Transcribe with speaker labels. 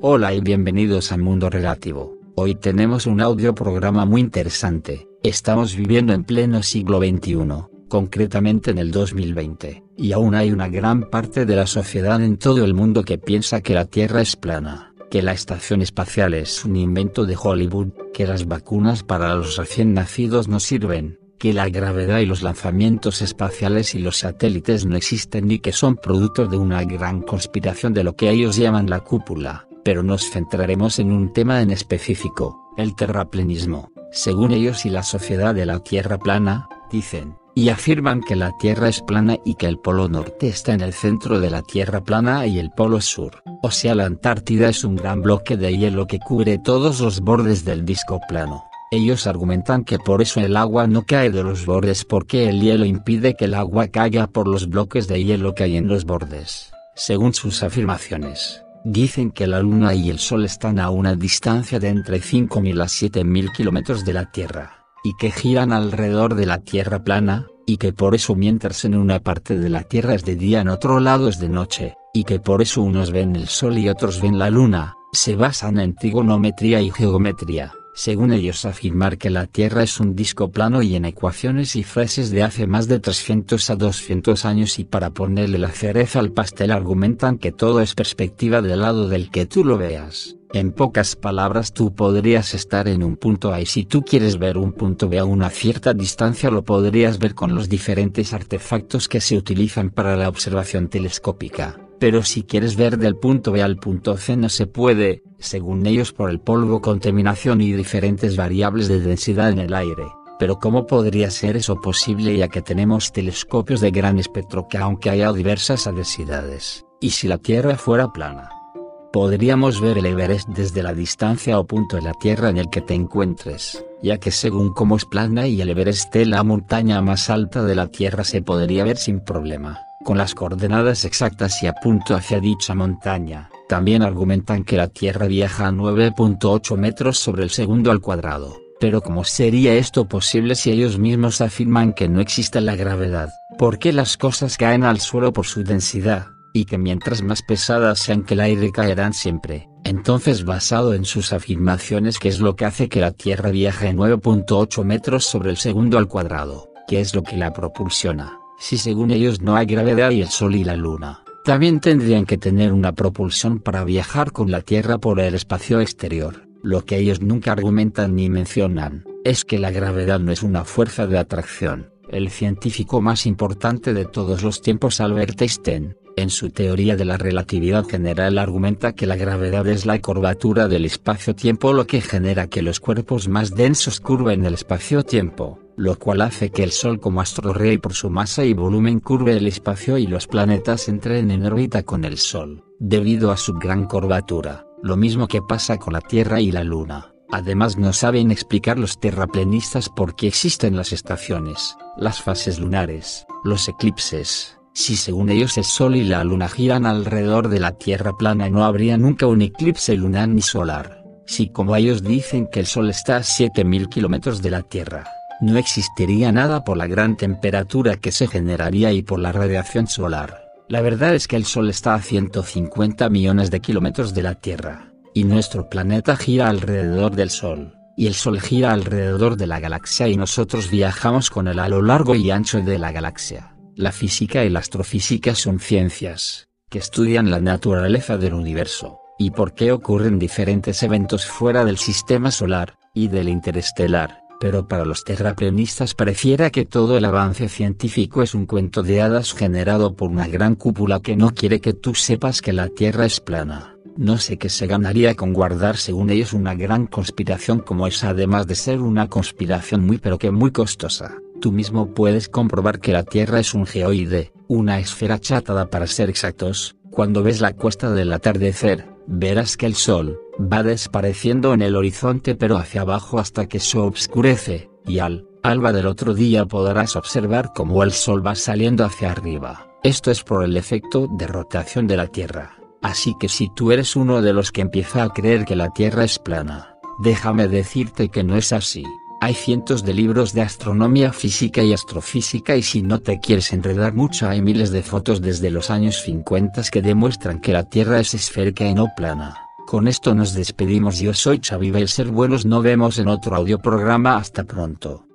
Speaker 1: Hola y bienvenidos a Mundo Relativo. Hoy tenemos un audio programa muy interesante. Estamos viviendo en pleno siglo XXI, concretamente en el 2020, y aún hay una gran parte de la sociedad en todo el mundo que piensa que la Tierra es plana, que la estación espacial es un invento de Hollywood, que las vacunas para los recién nacidos no sirven, que la gravedad y los lanzamientos espaciales y los satélites no existen ni que son productos de una gran conspiración de lo que ellos llaman la cúpula pero nos centraremos en un tema en específico, el terraplenismo. Según ellos y la sociedad de la Tierra plana, dicen, y afirman que la Tierra es plana y que el polo norte está en el centro de la Tierra plana y el polo sur, o sea la Antártida es un gran bloque de hielo que cubre todos los bordes del disco plano. Ellos argumentan que por eso el agua no cae de los bordes porque el hielo impide que el agua caiga por los bloques de hielo que hay en los bordes, según sus afirmaciones. Dicen que la Luna y el Sol están a una distancia de entre 5.000 a 7.000 kilómetros de la Tierra, y que giran alrededor de la Tierra plana, y que por eso mientras en una parte de la Tierra es de día en otro lado es de noche, y que por eso unos ven el Sol y otros ven la Luna, se basan en trigonometría y geometría según ellos afirmar que la Tierra es un disco plano y en ecuaciones y frases de hace más de 300 a 200 años y para ponerle la cereza al pastel argumentan que todo es perspectiva del lado del que tú lo veas. En pocas palabras tú podrías estar en un punto A y si tú quieres ver un punto B a una cierta distancia lo podrías ver con los diferentes artefactos que se utilizan para la observación telescópica pero si quieres ver del punto B al punto C no se puede, según ellos por el polvo, contaminación y diferentes variables de densidad en el aire. Pero ¿cómo podría ser eso posible ya que tenemos telescopios de gran espectro que aunque haya diversas densidades, y si la Tierra fuera plana? Podríamos ver el Everest desde la distancia o punto de la Tierra en el que te encuentres, ya que según cómo es plana y el Everest es la montaña más alta de la Tierra se podría ver sin problema con las coordenadas exactas y apunto hacia dicha montaña. También argumentan que la Tierra viaja a 9.8 metros sobre el segundo al cuadrado. Pero ¿cómo sería esto posible si ellos mismos afirman que no existe la gravedad? ¿Por qué las cosas caen al suelo por su densidad? Y que mientras más pesadas sean que el aire caerán siempre. Entonces basado en sus afirmaciones ¿qué es lo que hace que la Tierra viaje a 9.8 metros sobre el segundo al cuadrado? ¿Qué es lo que la propulsiona? Si según ellos no hay gravedad y el Sol y la Luna, también tendrían que tener una propulsión para viajar con la Tierra por el espacio exterior. Lo que ellos nunca argumentan ni mencionan, es que la gravedad no es una fuerza de atracción. El científico más importante de todos los tiempos Albert Einstein, en su teoría de la relatividad general argumenta que la gravedad es la curvatura del espacio-tiempo lo que genera que los cuerpos más densos curven el espacio-tiempo lo cual hace que el Sol como astro rey por su masa y volumen curve el espacio y los planetas entren en órbita con el Sol, debido a su gran curvatura, lo mismo que pasa con la Tierra y la Luna. Además no saben explicar los terraplenistas por qué existen las estaciones, las fases lunares, los eclipses. Si según ellos el Sol y la Luna giran alrededor de la Tierra plana no habría nunca un eclipse lunar ni solar. Si como ellos dicen que el Sol está a 7000 kilómetros de la Tierra, no existiría nada por la gran temperatura que se generaría y por la radiación solar. La verdad es que el Sol está a 150 millones de kilómetros de la Tierra, y nuestro planeta gira alrededor del Sol, y el Sol gira alrededor de la galaxia y nosotros viajamos con él a lo largo y ancho de la galaxia. La física y la astrofísica son ciencias, que estudian la naturaleza del universo, y por qué ocurren diferentes eventos fuera del sistema solar, y del interestelar pero para los terraplenistas pareciera que todo el avance científico es un cuento de hadas generado por una gran cúpula que no quiere que tú sepas que la Tierra es plana. No sé qué se ganaría con guardar según ellos una gran conspiración como esa además de ser una conspiración muy pero que muy costosa. Tú mismo puedes comprobar que la Tierra es un geoide, una esfera achatada para ser exactos, cuando ves la cuesta del atardecer, verás que el Sol, va desapareciendo en el horizonte pero hacia abajo hasta que se obscurece, y al alba del otro día podrás observar cómo el Sol va saliendo hacia arriba. Esto es por el efecto de rotación de la Tierra. Así que si tú eres uno de los que empieza a creer que la Tierra es plana, déjame decirte que no es así. Hay cientos de libros de astronomía física y astrofísica y si no te quieres enredar mucho hay miles de fotos desde los años 50 que demuestran que la Tierra es esférica y no plana. Con esto nos despedimos. Yo soy Xavi Ser Buenos. Nos vemos en otro audio programa. Hasta pronto.